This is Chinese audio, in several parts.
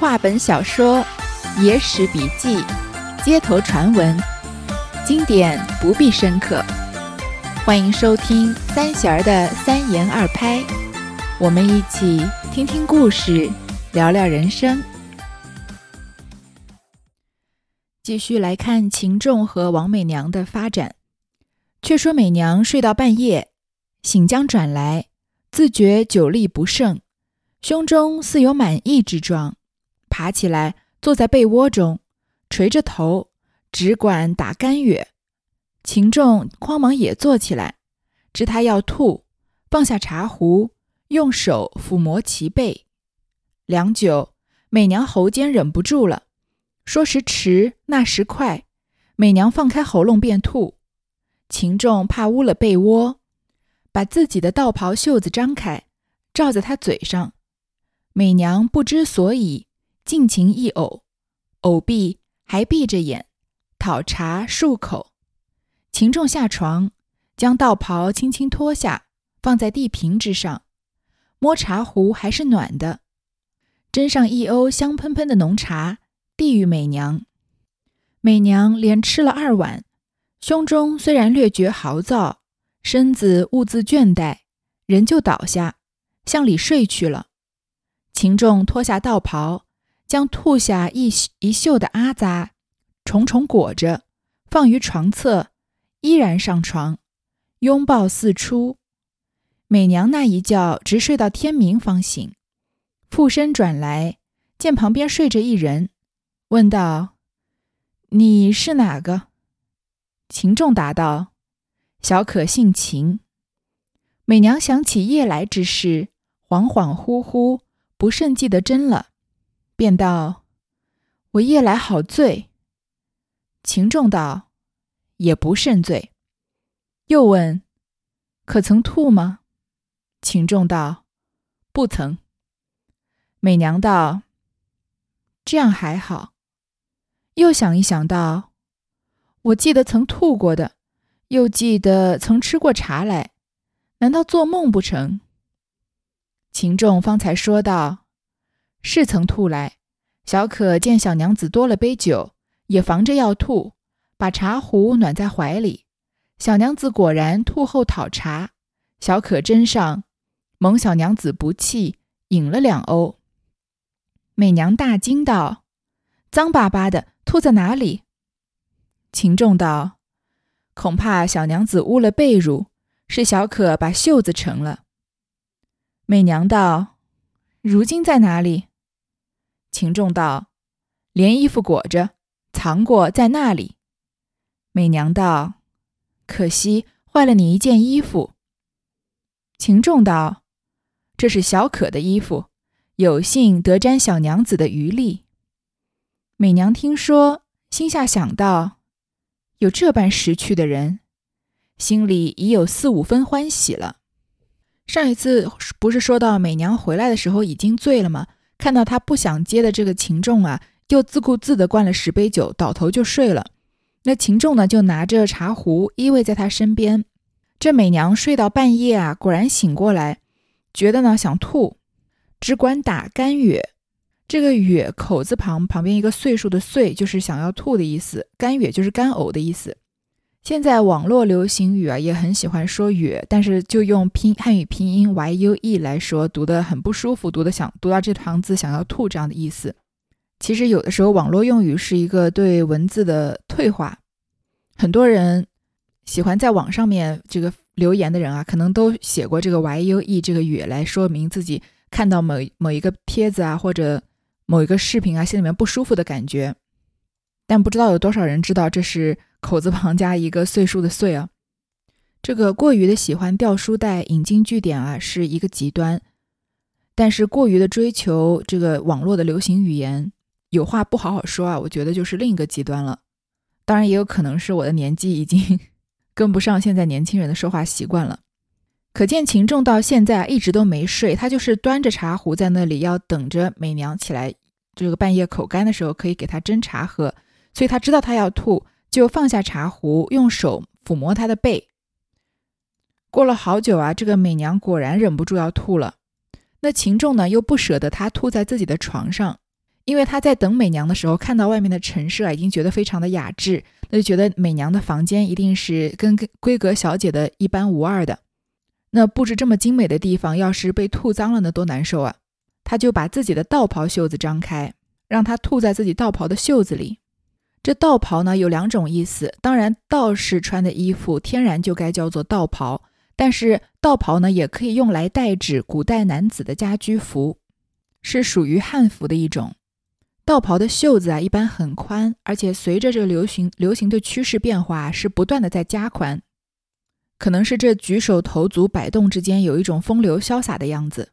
话本小说、野史笔记、街头传闻，经典不必深刻。欢迎收听三弦儿的三言二拍，我们一起听听故事，聊聊人生。继续来看秦仲和王美娘的发展。却说美娘睡到半夜，醒将转来，自觉酒力不胜，胸中似有满意之状。爬起来，坐在被窝中，垂着头，只管打干哕。秦仲慌忙也坐起来，知他要吐，放下茶壶，用手抚摸其背。良久，美娘喉间忍不住了，说时迟，那时快，美娘放开喉咙便吐。秦仲怕污了被窝，把自己的道袍袖子张开，罩在他嘴上。美娘不知所以。尽情一呕，呕毕还闭着眼讨茶漱口。秦仲下床，将道袍轻轻脱下，放在地平之上，摸茶壶还是暖的，斟上一瓯香喷喷的浓茶，递与美娘。美娘连吃了二碗，胸中虽然略觉豪躁，身子兀自倦怠，人就倒下，向里睡去了。秦仲脱下道袍。将吐下一一袖的阿扎重重裹着，放于床侧，依然上床，拥抱四出。美娘那一觉直睡到天明方醒，附身转来，见旁边睡着一人，问道：“你是哪个？”秦仲答道：“小可姓秦。”美娘想起夜来之事，恍恍惚惚，不甚记得真了。便道：“我夜来好醉。”秦仲道：“也不甚醉。”又问：“可曾吐吗？”秦仲道：“不曾。”美娘道：“这样还好。”又想一想道：“我记得曾吐过的，又记得曾吃过茶来，难道做梦不成？”秦仲方才说道。是曾吐来，小可见小娘子多了杯酒，也防着要吐，把茶壶暖在怀里。小娘子果然吐后讨茶，小可斟上，蒙小娘子不弃，饮了两瓯。美娘大惊道：“脏巴巴的，吐在哪里？”秦仲道：“恐怕小娘子污了被褥，是小可把袖子成了。”美娘道：“如今在哪里？”秦仲道：“连衣服裹着，藏过在那里。”美娘道：“可惜坏了你一件衣服。”秦仲道：“这是小可的衣服，有幸得沾小娘子的余力。”美娘听说，心下想到：“有这般识趣的人，心里已有四五分欢喜了。”上一次不是说到美娘回来的时候已经醉了吗？看到他不想接的这个秦仲啊，又自顾自地灌了十杯酒，倒头就睡了。那秦仲呢，就拿着茶壶依偎在他身边。这美娘睡到半夜啊，果然醒过来，觉得呢想吐，只管打干哕。这个哕口字旁旁边一个岁数的岁，就是想要吐的意思。干哕就是干呕的意思。现在网络流行语啊，也很喜欢说“哕”，但是就用拼汉语拼音 y u e 来说，读得很不舒服，读得想读到这行字想要吐这样的意思。其实有的时候网络用语是一个对文字的退化。很多人喜欢在网上面这个留言的人啊，可能都写过这个 y u e 这个“哕”来说明自己看到某某一个帖子啊，或者某一个视频啊，心里面不舒服的感觉。但不知道有多少人知道这是。口字旁加一个岁数的岁啊，这个过于的喜欢掉书袋、引经据典啊，是一个极端；但是过于的追求这个网络的流行语言，有话不好好说啊，我觉得就是另一个极端了。当然，也有可能是我的年纪已经 跟不上现在年轻人的说话习惯了。可见秦仲到现在一直都没睡，他就是端着茶壶在那里，要等着美娘起来，这个半夜口干的时候可以给他斟茶喝，所以他知道他要吐。就放下茶壶，用手抚摸他的背。过了好久啊，这个美娘果然忍不住要吐了。那秦仲呢，又不舍得她吐在自己的床上，因为他在等美娘的时候，看到外面的陈设啊，已经觉得非常的雅致，那就觉得美娘的房间一定是跟闺阁小姐的一般无二的。那布置这么精美的地方，要是被吐脏了，那多难受啊！他就把自己的道袍袖子张开，让他吐在自己道袍的袖子里。这道袍呢有两种意思，当然道士穿的衣服天然就该叫做道袍，但是道袍呢也可以用来代指古代男子的家居服，是属于汉服的一种。道袍的袖子啊一般很宽，而且随着这个流行流行的趋势变化是不断的在加宽，可能是这举手投足摆动之间有一种风流潇洒的样子。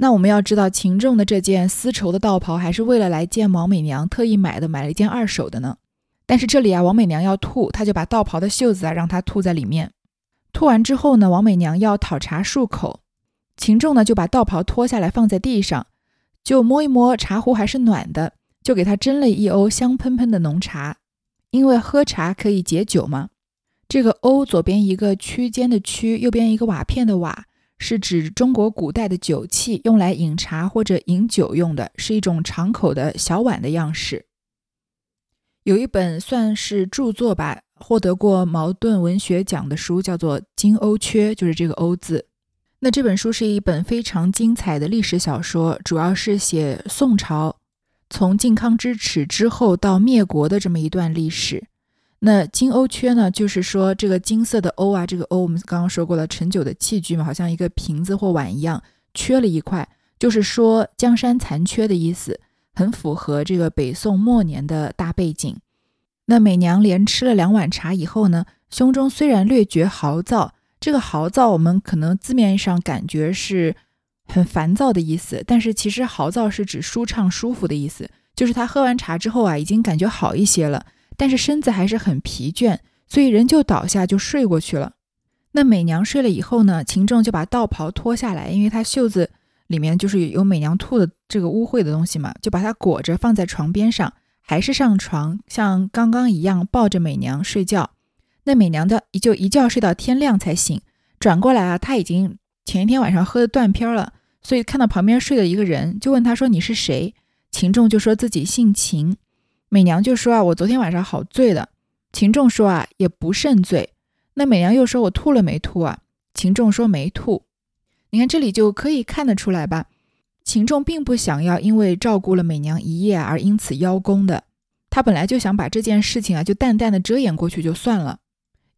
那我们要知道，秦仲的这件丝绸的道袍还是为了来见王美娘特意买的，买了一件二手的呢。但是这里啊，王美娘要吐，他就把道袍的袖子啊让她吐在里面。吐完之后呢，王美娘要讨茶漱口，秦仲呢就把道袍脱下来放在地上，就摸一摸茶壶还是暖的，就给她斟了一瓯香喷喷的浓茶，因为喝茶可以解酒嘛。这个瓯左边一个区间的区，右边一个瓦片的瓦。是指中国古代的酒器，用来饮茶或者饮酒用的，是一种敞口的小碗的样式。有一本算是著作吧，获得过茅盾文学奖的书，叫做《金瓯缺》，就是这个“瓯”字。那这本书是一本非常精彩的历史小说，主要是写宋朝从靖康之耻之后到灭国的这么一段历史。那金瓯缺呢？就是说这个金色的瓯啊，这个瓯我们刚刚说过了，盛酒的器具嘛，好像一个瓶子或碗一样，缺了一块，就是说江山残缺的意思，很符合这个北宋末年的大背景。那美娘连吃了两碗茶以后呢，胸中虽然略觉豪躁，这个豪躁我们可能字面上感觉是很烦躁的意思，但是其实豪躁是指舒畅舒服的意思，就是她喝完茶之后啊，已经感觉好一些了。但是身子还是很疲倦，所以人就倒下就睡过去了。那美娘睡了以后呢，秦仲就把道袍脱下来，因为他袖子里面就是有美娘吐的这个污秽的东西嘛，就把它裹着放在床边上，还是上床像刚刚一样抱着美娘睡觉。那美娘的就一觉睡到天亮才醒，转过来啊，他已经前一天晚上喝的断片了，所以看到旁边睡的一个人，就问他说你是谁？秦仲就说自己姓秦。美娘就说啊，我昨天晚上好醉的。秦仲说啊，也不甚醉。那美娘又说，我吐了没吐啊？秦仲说没吐。你看这里就可以看得出来吧，秦仲并不想要因为照顾了美娘一夜而因此邀功的。他本来就想把这件事情啊，就淡淡的遮掩过去就算了。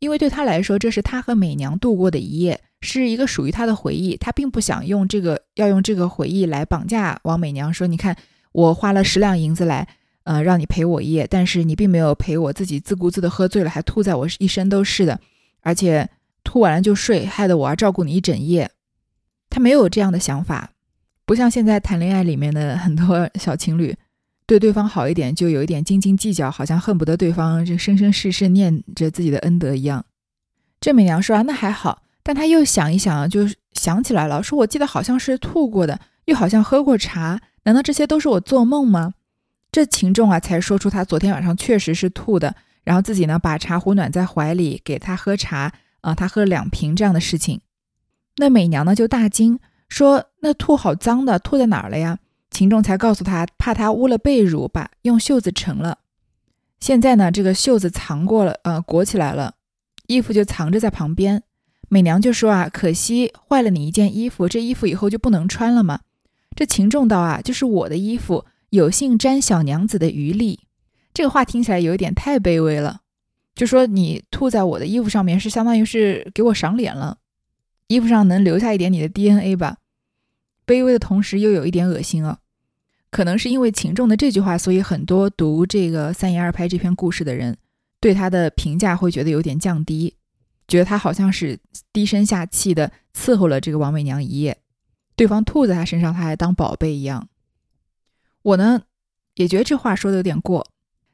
因为对他来说，这是他和美娘度过的一夜，是一个属于他的回忆。他并不想用这个要用这个回忆来绑架王美娘，说你看我花了十两银子来。呃，让你陪我一夜，但是你并没有陪我，自己自顾自的喝醉了，还吐在我一身都是的，而且吐完了就睡，害得我要照顾你一整夜。他没有这样的想法，不像现在谈恋爱里面的很多小情侣，对对方好一点就有一点斤斤计较，好像恨不得对方这生生世世念着自己的恩德一样。郑美娘说啊，那还好，但他又想一想，就想起来了，说我记得好像是吐过的，又好像喝过茶，难道这些都是我做梦吗？这秦仲啊，才说出他昨天晚上确实是吐的，然后自己呢把茶壶暖在怀里给他喝茶啊，他喝了两瓶这样的事情。那美娘呢就大惊，说那吐好脏的，吐在哪儿了呀？秦仲才告诉他，怕他污了被褥，把用袖子盛了。现在呢，这个袖子藏过了，呃，裹起来了，衣服就藏着在旁边。美娘就说啊，可惜坏了你一件衣服，这衣服以后就不能穿了吗？这秦仲道啊，就是我的衣服。有幸沾小娘子的余力，这个话听起来有一点太卑微了。就说你吐在我的衣服上面，是相当于是给我赏脸了。衣服上能留下一点你的 DNA 吧？卑微的同时又有一点恶心啊。可能是因为秦仲的这句话，所以很多读这个三言二拍这篇故事的人，对他的评价会觉得有点降低，觉得他好像是低声下气的伺候了这个王美娘一夜，对方吐在他身上，他还当宝贝一样。我呢，也觉得这话说的有点过，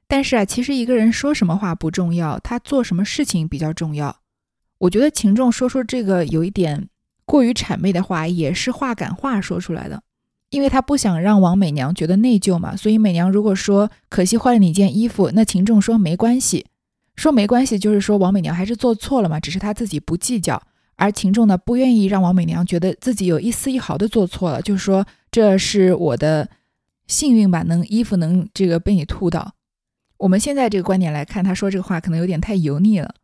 但是啊，其实一个人说什么话不重要，他做什么事情比较重要。我觉得秦仲说出这个有一点过于谄媚的话，也是话赶话说出来的，因为他不想让王美娘觉得内疚嘛。所以美娘如果说可惜坏了你件衣服，那秦仲说没关系，说没关系就是说王美娘还是做错了嘛，只是她自己不计较。而秦仲呢，不愿意让王美娘觉得自己有一丝一毫的做错了，就是说这是我的。幸运吧，能衣服能这个被你吐到。我们现在这个观点来看，他说这个话可能有点太油腻了。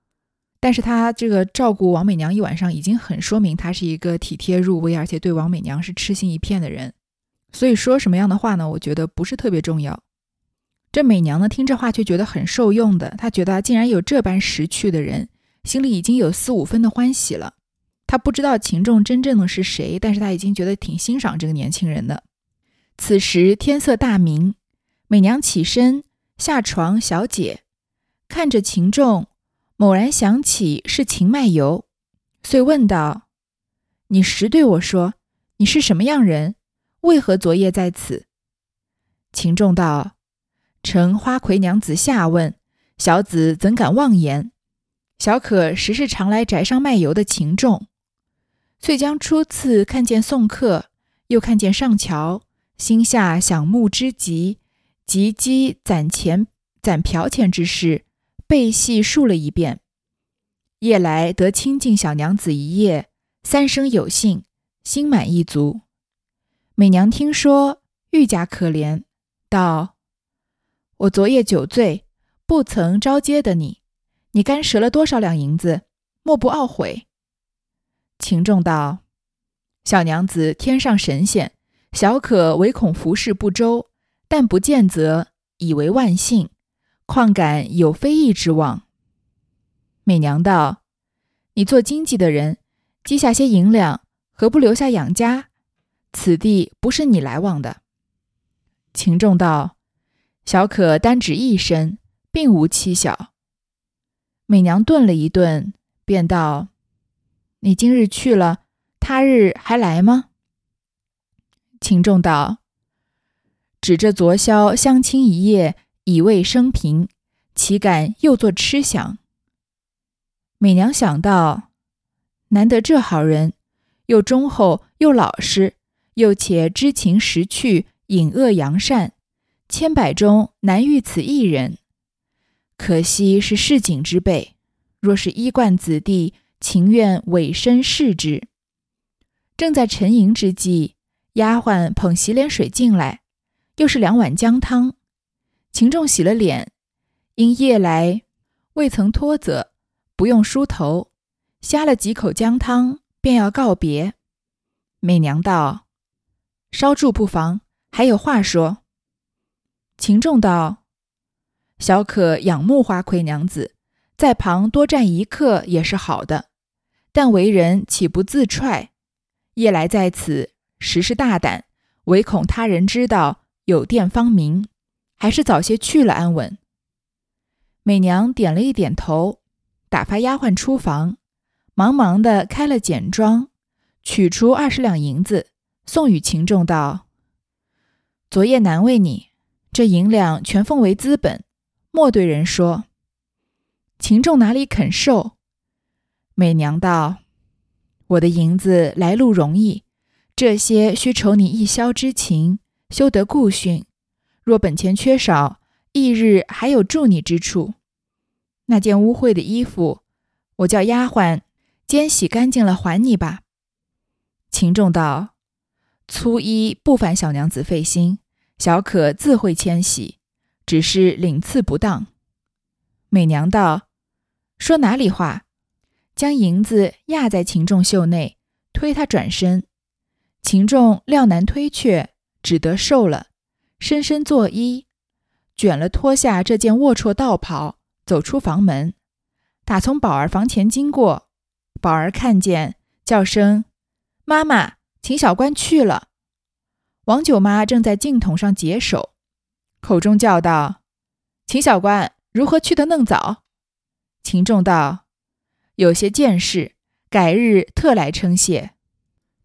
但是他这个照顾王美娘一晚上，已经很说明他是一个体贴入微，而且对王美娘是痴心一片的人。所以说什么样的话呢？我觉得不是特别重要。这美娘呢，听这话却觉得很受用的。她觉得竟然有这般识趣的人，心里已经有四五分的欢喜了。她不知道秦仲真正的是谁，但是她已经觉得挺欣赏这个年轻人的。此时天色大明，美娘起身下床小解，看着秦仲。猛然想起是秦卖油，遂问道：“你实对我说，你是什么样人？为何昨夜在此？”秦仲道：“承花魁娘子下问，小子怎敢妄言？小可实是常来宅上卖油的秦仲，遂将初次看见送客，又看见上桥，心下想慕之极，急积攒钱攒嫖钱之事。”背细述了一遍，夜来得亲近小娘子一夜，三生有幸，心满意足。美娘听说，愈加可怜，道：“我昨夜酒醉，不曾招接的你，你干折了多少两银子，莫不懊悔？”秦仲道：“小娘子天上神仙，小可唯恐服侍不周，但不见则以为万幸。”况敢有非议之望？美娘道：“你做经济的人，积下些银两，何不留下养家？此地不是你来往的。”秦仲道：“小可单指一身，并无妻小。”美娘顿了一顿，便道：“你今日去了，他日还来吗？”秦仲道：“指着昨宵相亲一夜。”以慰生平，岂敢又作痴想？美娘想到，难得这好人，又忠厚又老实，又且知情识趣，隐恶扬善，千百中难遇此一人。可惜是市井之辈，若是衣冠子弟，情愿委身侍之。正在沉吟之际，丫鬟捧洗脸水进来，又是两碗姜汤。秦仲洗了脸，因夜来未曾脱泽，不用梳头，呷了几口姜汤，便要告别。美娘道：“稍住不妨，还有话说。”秦仲道：“小可仰慕花魁娘子，在旁多站一刻也是好的，但为人岂不自踹？夜来在此，实是大胆，唯恐他人知道，有电方明。”还是早些去了安稳。美娘点了一点头，打发丫鬟出房，忙忙的开了简装，取出二十两银子，送与秦仲道：“昨夜难为你，这银两全奉为资本，莫对人说。”秦仲哪里肯受？美娘道：“我的银子来路容易，这些需酬你一宵之情，休得顾训。”若本钱缺少，翌日还有助你之处。那件污秽的衣服，我叫丫鬟兼洗干净了还你吧。秦仲道：“粗衣不烦小娘子费心，小可自会迁洗，只是领次不当。”美娘道：“说哪里话？”将银子压在秦仲袖内，推他转身。秦仲料难推却，只得受了。深深作揖，卷了脱下这件龌龊道袍，走出房门。打从宝儿房前经过，宝儿看见，叫声：“妈妈，秦小官去了。”王九妈正在镜筒上解手，口中叫道：“秦小官如何去的嫩早？”秦仲道：“有些见识，改日特来称谢。”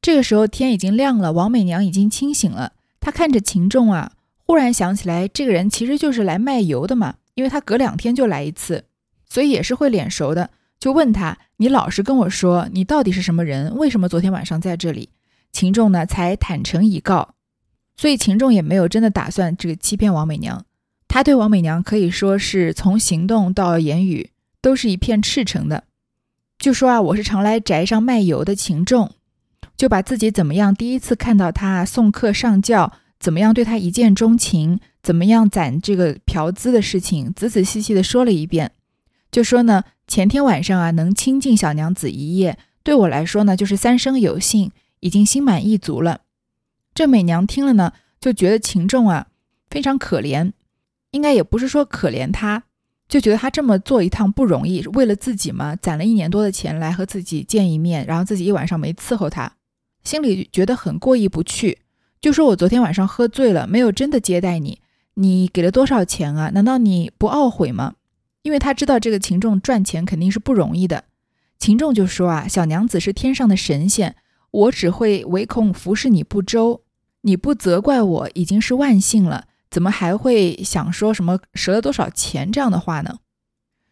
这个时候天已经亮了，王美娘已经清醒了。她看着秦仲啊。忽然想起来，这个人其实就是来卖油的嘛，因为他隔两天就来一次，所以也是会脸熟的。就问他：“你老实跟我说，你到底是什么人？为什么昨天晚上在这里？”秦仲呢才坦诚以告，所以秦仲也没有真的打算这个欺骗王美娘。他对王美娘可以说是从行动到言语都是一片赤诚的，就说啊，我是常来宅上卖油的秦仲，就把自己怎么样第一次看到他送客上轿。怎么样对他一见钟情，怎么样攒这个嫖资的事情，仔仔细细的说了一遍。就说呢，前天晚上啊，能亲近小娘子一夜，对我来说呢，就是三生有幸，已经心满意足了。这美娘听了呢，就觉得秦仲啊非常可怜，应该也不是说可怜他，就觉得他这么做一趟不容易，为了自己嘛，攒了一年多的钱来和自己见一面，然后自己一晚上没伺候他，心里觉得很过意不去。就说我昨天晚上喝醉了，没有真的接待你，你给了多少钱啊？难道你不懊悔吗？因为他知道这个秦仲赚钱肯定是不容易的。秦仲就说啊，小娘子是天上的神仙，我只会唯恐服侍你不周，你不责怪我已经是万幸了，怎么还会想说什么折了多少钱这样的话呢？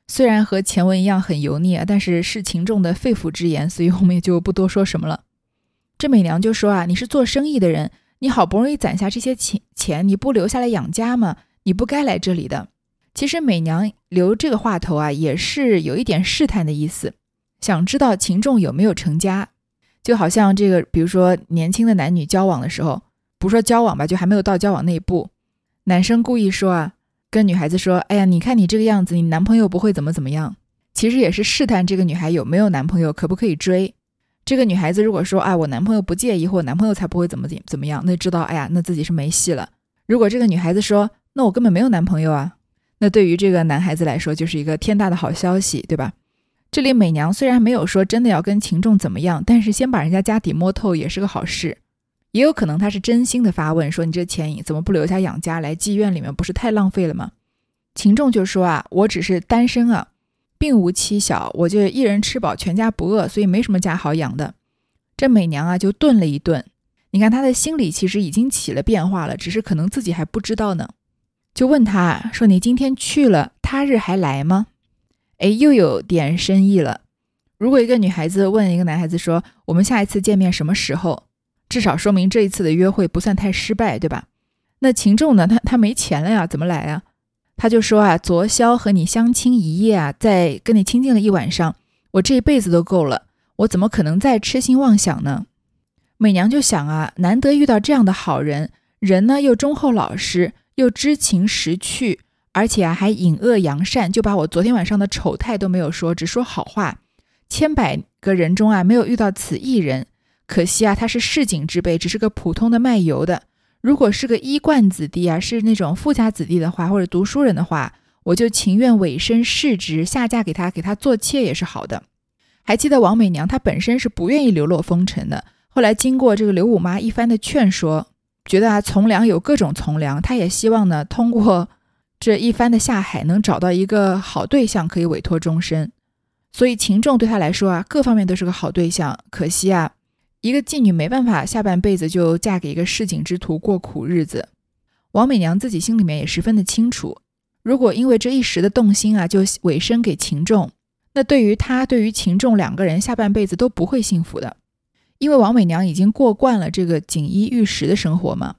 虽然和前文一样很油腻啊，但是是秦仲的肺腑之言，所以我们也就不多说什么了。这美娘就说啊，你是做生意的人。你好不容易攒下这些钱钱，你不留下来养家吗？你不该来这里的。其实美娘留这个话头啊，也是有一点试探的意思，想知道秦仲有没有成家。就好像这个，比如说年轻的男女交往的时候，不说交往吧，就还没有到交往那一步，男生故意说啊，跟女孩子说，哎呀，你看你这个样子，你男朋友不会怎么怎么样。其实也是试探这个女孩有没有男朋友，可不可以追。这个女孩子如果说，哎，我男朋友不介意，或我男朋友才不会怎么怎怎么样，那知道，哎呀，那自己是没戏了。如果这个女孩子说，那我根本没有男朋友啊，那对于这个男孩子来说就是一个天大的好消息，对吧？这里美娘虽然没有说真的要跟秦仲怎么样，但是先把人家家底摸透也是个好事。也有可能他是真心的发问，说你这钱怎么不留下养家来妓院里面，不是太浪费了吗？秦仲就说啊，我只是单身啊。并无妻小，我就一人吃饱，全家不饿，所以没什么家好养的。这美娘啊，就顿了一顿。你看她的心里其实已经起了变化了，只是可能自己还不知道呢。就问他说：“你今天去了，他日还来吗？”哎，又有点深意了。如果一个女孩子问一个男孩子说：“我们下一次见面什么时候？”至少说明这一次的约会不算太失败，对吧？那秦仲呢？他他没钱了呀，怎么来啊？他就说啊，昨宵和你相亲一夜啊，在跟你亲近了一晚上，我这一辈子都够了，我怎么可能再痴心妄想呢？美娘就想啊，难得遇到这样的好人，人呢又忠厚老实，又知情识趣，而且啊还隐恶扬善，就把我昨天晚上的丑态都没有说，只说好话。千百个人中啊，没有遇到此一人，可惜啊，他是市井之辈，只是个普通的卖油的。如果是个衣冠子弟啊，是那种富家子弟的话，或者读书人的话，我就情愿委身世职，下嫁给他，给他做妾也是好的。还记得王美娘，她本身是不愿意流落风尘的。后来经过这个刘五妈一番的劝说，觉得啊从良有各种从良，她也希望呢通过这一番的下海，能找到一个好对象，可以委托终身。所以秦仲对她来说啊，各方面都是个好对象。可惜啊。一个妓女没办法下半辈子就嫁给一个市井之徒过苦日子，王美娘自己心里面也十分的清楚，如果因为这一时的动心啊就委身给秦仲，那对于她对于秦仲两个人下半辈子都不会幸福的，因为王美娘已经过惯了这个锦衣玉食的生活嘛，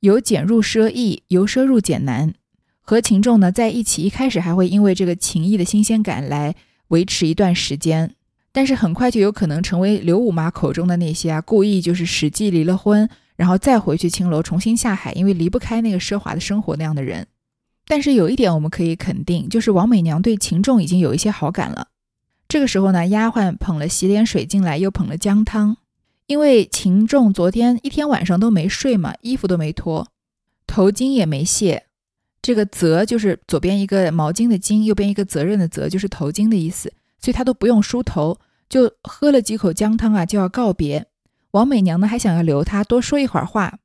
由俭入奢易，由奢入俭难，和秦仲呢在一起，一开始还会因为这个情谊的新鲜感来维持一段时间。但是很快就有可能成为刘五妈口中的那些啊，故意就是使计离了婚，然后再回去青楼重新下海，因为离不开那个奢华的生活那样的人。但是有一点我们可以肯定，就是王美娘对秦仲已经有一些好感了。这个时候呢，丫鬟捧了洗脸水进来，又捧了姜汤。因为秦仲昨天一天晚上都没睡嘛，衣服都没脱，头巾也没卸。这个责就是左边一个毛巾的巾，右边一个责任的责，就是头巾的意思。所以他都不用梳头，就喝了几口姜汤啊，就要告别。王美娘呢，还想要留他多说一会儿话。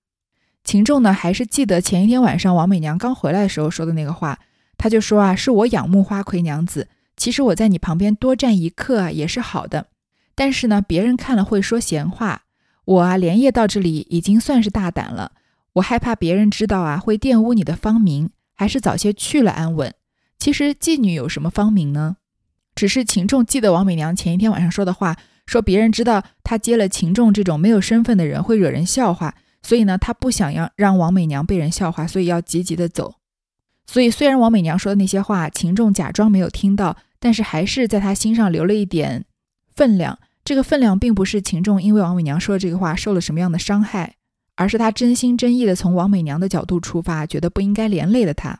秦仲呢，还是记得前一天晚上王美娘刚回来的时候说的那个话，他就说啊，是我仰慕花魁娘子，其实我在你旁边多站一刻啊，也是好的。但是呢，别人看了会说闲话，我啊连夜到这里已经算是大胆了，我害怕别人知道啊，会玷污你的芳名，还是早些去了安稳。其实妓女有什么芳名呢？只是秦仲记得王美娘前一天晚上说的话，说别人知道他接了秦仲这种没有身份的人会惹人笑话，所以呢，他不想要让王美娘被人笑话，所以要急急的走。所以虽然王美娘说的那些话，秦仲假装没有听到，但是还是在他心上留了一点分量。这个分量并不是秦仲因为王美娘说的这个话受了什么样的伤害，而是他真心真意的从王美娘的角度出发，觉得不应该连累了她。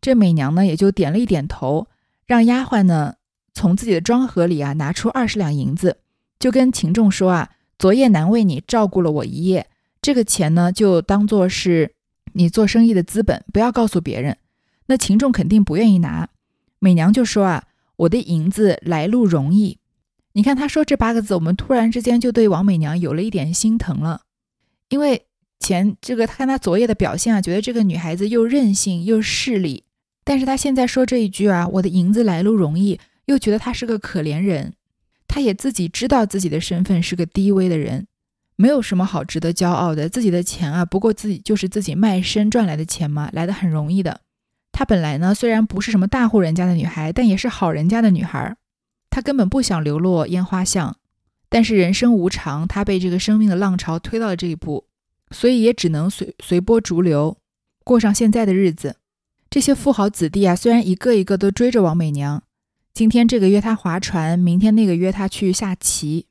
这美娘呢，也就点了一点头，让丫鬟呢从自己的庄盒里啊拿出二十两银子，就跟秦仲说啊：“昨夜难为你照顾了我一夜，这个钱呢就当做是你做生意的资本，不要告诉别人。”那秦仲肯定不愿意拿，美娘就说啊：“我的银子来路容易。”你看他说这八个字，我们突然之间就对王美娘有了一点心疼了，因为前这个他看他昨夜的表现啊，觉得这个女孩子又任性又势利。但是他现在说这一句啊，我的银子来路容易，又觉得他是个可怜人。他也自己知道自己的身份是个低微的人，没有什么好值得骄傲的。自己的钱啊，不过自己就是自己卖身赚来的钱嘛，来的很容易的。她本来呢，虽然不是什么大户人家的女孩，但也是好人家的女孩。她根本不想流落烟花巷，但是人生无常，她被这个生命的浪潮推到了这一步，所以也只能随随波逐流，过上现在的日子。这些富豪子弟啊，虽然一个一个都追着王美娘，今天这个约她划船，明天那个约她去下棋，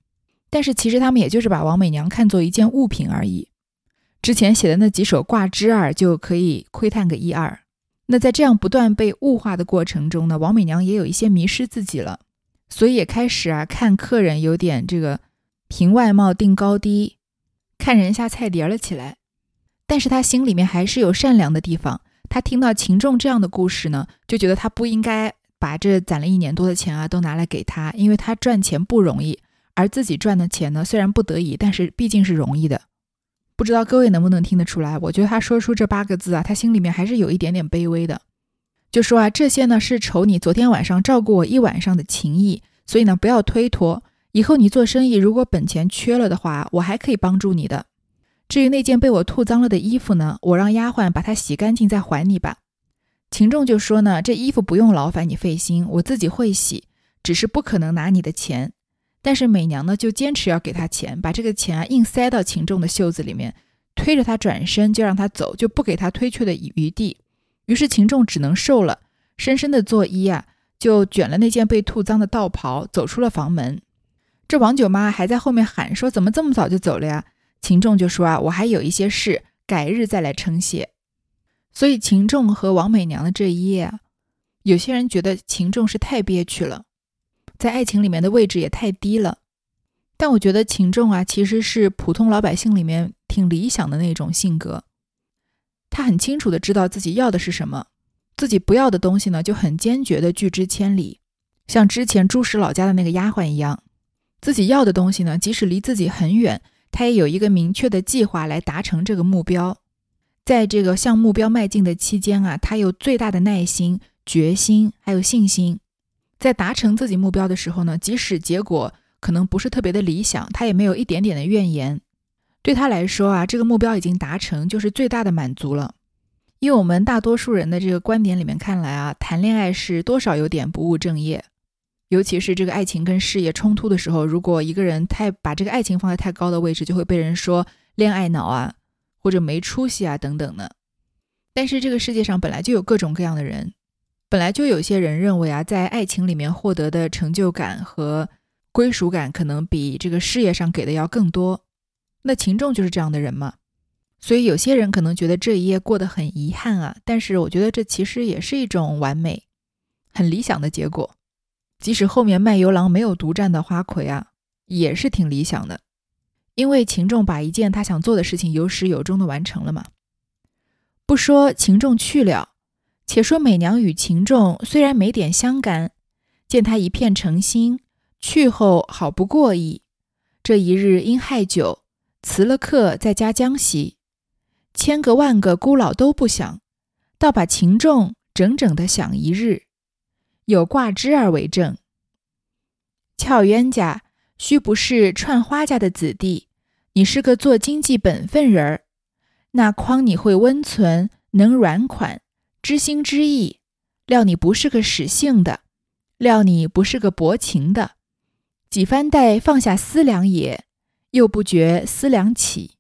但是其实他们也就是把王美娘看作一件物品而已。之前写的那几首挂枝儿就可以窥探个一二。那在这样不断被物化的过程中呢，王美娘也有一些迷失自己了，所以也开始啊看客人有点这个凭外貌定高低，看人下菜碟了起来。但是她心里面还是有善良的地方。他听到秦仲这样的故事呢，就觉得他不应该把这攒了一年多的钱啊都拿来给他，因为他赚钱不容易，而自己赚的钱呢，虽然不得已，但是毕竟是容易的。不知道各位能不能听得出来？我觉得他说出这八个字啊，他心里面还是有一点点卑微的，就说啊，这些呢是酬你昨天晚上照顾我一晚上的情谊，所以呢不要推脱，以后你做生意如果本钱缺了的话，我还可以帮助你的。至于那件被我吐脏了的衣服呢，我让丫鬟把它洗干净再还你吧。秦仲就说呢，这衣服不用劳烦你费心，我自己会洗，只是不可能拿你的钱。但是美娘呢就坚持要给他钱，把这个钱啊硬塞到秦仲的袖子里面，推着他转身就让他走，就不给他推却的余地。于是秦仲只能受了，深深的作揖啊，就卷了那件被吐脏的道袍，走出了房门。这王九妈还在后面喊说：“怎么这么早就走了呀？”秦仲就说啊，我还有一些事，改日再来称谢。所以秦仲和王美娘的这一夜啊，有些人觉得秦仲是太憋屈了，在爱情里面的位置也太低了。但我觉得秦仲啊，其实是普通老百姓里面挺理想的那种性格。他很清楚的知道自己要的是什么，自己不要的东西呢，就很坚决的拒之千里。像之前朱石老家的那个丫鬟一样，自己要的东西呢，即使离自己很远。他也有一个明确的计划来达成这个目标，在这个向目标迈进的期间啊，他有最大的耐心、决心还有信心。在达成自己目标的时候呢，即使结果可能不是特别的理想，他也没有一点点的怨言。对他来说啊，这个目标已经达成就是最大的满足了。因为我们大多数人的这个观点里面看来啊，谈恋爱是多少有点不务正业。尤其是这个爱情跟事业冲突的时候，如果一个人太把这个爱情放在太高的位置，就会被人说恋爱脑啊，或者没出息啊等等的。但是这个世界上本来就有各种各样的人，本来就有些人认为啊，在爱情里面获得的成就感和归属感，可能比这个事业上给的要更多。那秦仲就是这样的人嘛，所以有些人可能觉得这一夜过得很遗憾啊，但是我觉得这其实也是一种完美、很理想的结果。即使后面卖油郎没有独占的花魁啊，也是挺理想的，因为秦仲把一件他想做的事情有始有终的完成了嘛。不说秦仲去了，且说美娘与秦仲虽然没点相干，见他一片诚心，去后好不过意。这一日因害酒，辞了客，在家将息，千个万个孤老都不想，倒把秦仲整整的想一日。有挂枝儿为证。俏冤家，须不是串花家的子弟，你是个做经济本分人儿。那匡你会温存，能软款，知心知意，料你不是个使性的，料你不是个薄情的。几番待放下思量也，又不觉思量起。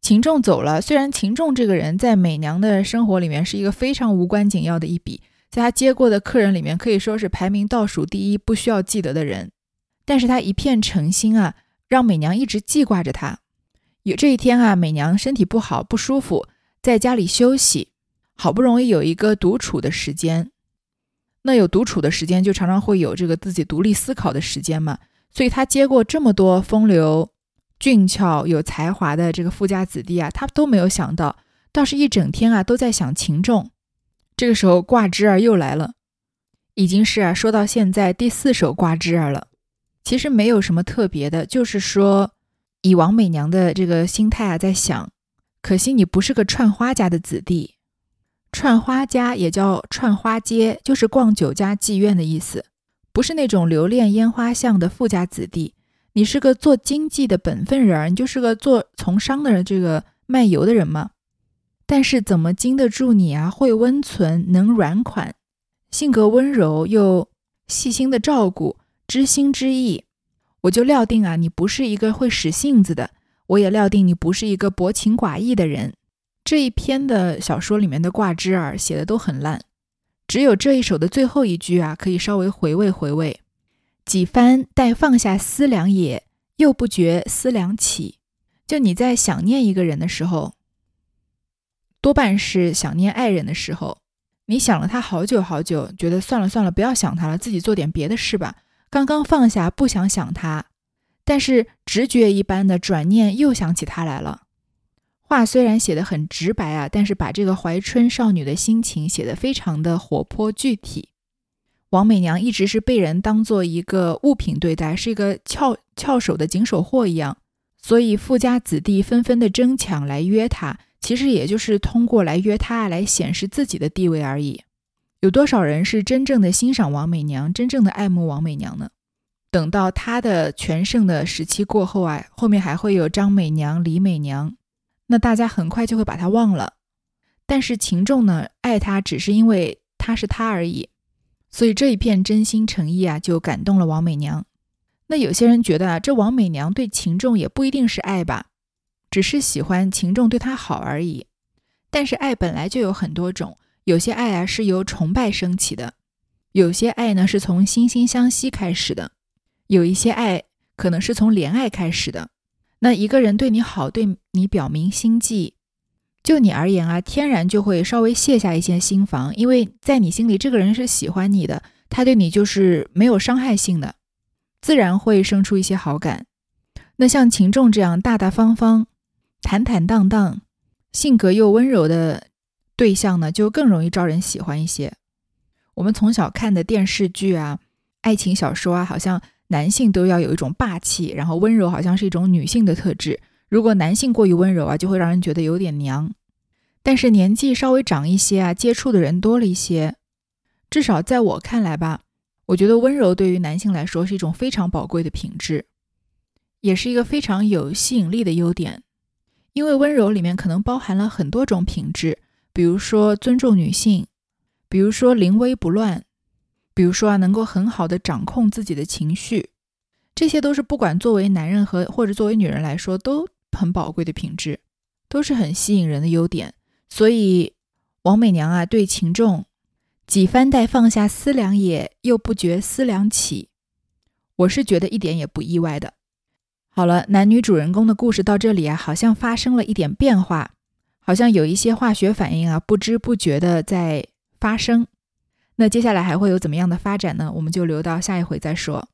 秦仲走了，虽然秦仲这个人在美娘的生活里面是一个非常无关紧要的一笔。在他接过的客人里面，可以说是排名倒数第一，不需要记得的人。但是他一片诚心啊，让美娘一直记挂着他。有这一天啊，美娘身体不好不舒服，在家里休息，好不容易有一个独处的时间。那有独处的时间，就常常会有这个自己独立思考的时间嘛。所以他接过这么多风流、俊俏、有才华的这个富家子弟啊，他都没有想到，倒是一整天啊都在想秦仲。这个时候挂枝儿又来了，已经是啊说到现在第四首挂枝儿了。其实没有什么特别的，就是说以王美娘的这个心态啊，在想，可惜你不是个串花家的子弟。串花家也叫串花街，就是逛酒家妓院的意思，不是那种留恋烟花巷的富家子弟。你是个做经济的本分人，你就是个做从商的人这个卖油的人嘛。但是怎么经得住你啊？会温存，能软款，性格温柔又细心的照顾。知心知意，我就料定啊，你不是一个会使性子的。我也料定你不是一个薄情寡义的人。这一篇的小说里面的挂枝儿写的都很烂，只有这一首的最后一句啊，可以稍微回味回味。几番待放下思量也，又不觉思量起。就你在想念一个人的时候，多半是想念爱人的时候，你想了他好久好久，觉得算了算了，不要想他了，自己做点别的事吧。刚刚放下，不想想他，但是直觉一般的转念又想起他来了。话虽然写的很直白啊，但是把这个怀春少女的心情写得非常的活泼具体。王美娘一直是被人当做一个物品对待，是一个翘翘手的紧手货一样，所以富家子弟纷纷的争抢来约她，其实也就是通过来约她来显示自己的地位而已。有多少人是真正的欣赏王美娘，真正的爱慕王美娘呢？等到她的全盛的时期过后啊，后面还会有张美娘、李美娘，那大家很快就会把她忘了。但是秦仲呢，爱她只是因为她是他而已，所以这一片真心诚意啊，就感动了王美娘。那有些人觉得啊，这王美娘对秦仲也不一定是爱吧，只是喜欢秦仲对他好而已。但是爱本来就有很多种。有些爱啊是由崇拜升起的，有些爱呢是从惺惺相惜开始的，有一些爱可能是从怜爱开始的。那一个人对你好，对你表明心迹，就你而言啊，天然就会稍微卸下一些心防，因为在你心里这个人是喜欢你的，他对你就是没有伤害性的，自然会生出一些好感。那像秦仲这样大大方方、坦坦荡荡、性格又温柔的。对象呢，就更容易招人喜欢一些。我们从小看的电视剧啊、爱情小说啊，好像男性都要有一种霸气，然后温柔好像是一种女性的特质。如果男性过于温柔啊，就会让人觉得有点娘。但是年纪稍微长一些啊，接触的人多了一些，至少在我看来吧，我觉得温柔对于男性来说是一种非常宝贵的品质，也是一个非常有吸引力的优点。因为温柔里面可能包含了很多种品质。比如说尊重女性，比如说临危不乱，比如说啊能够很好的掌控自己的情绪，这些都是不管作为男人和或者作为女人来说都很宝贵的品质，都是很吸引人的优点。所以王美娘啊对秦仲几番待放下思量也，又不觉思量起，我是觉得一点也不意外的。好了，男女主人公的故事到这里啊，好像发生了一点变化。好像有一些化学反应啊，不知不觉的在发生。那接下来还会有怎么样的发展呢？我们就留到下一回再说。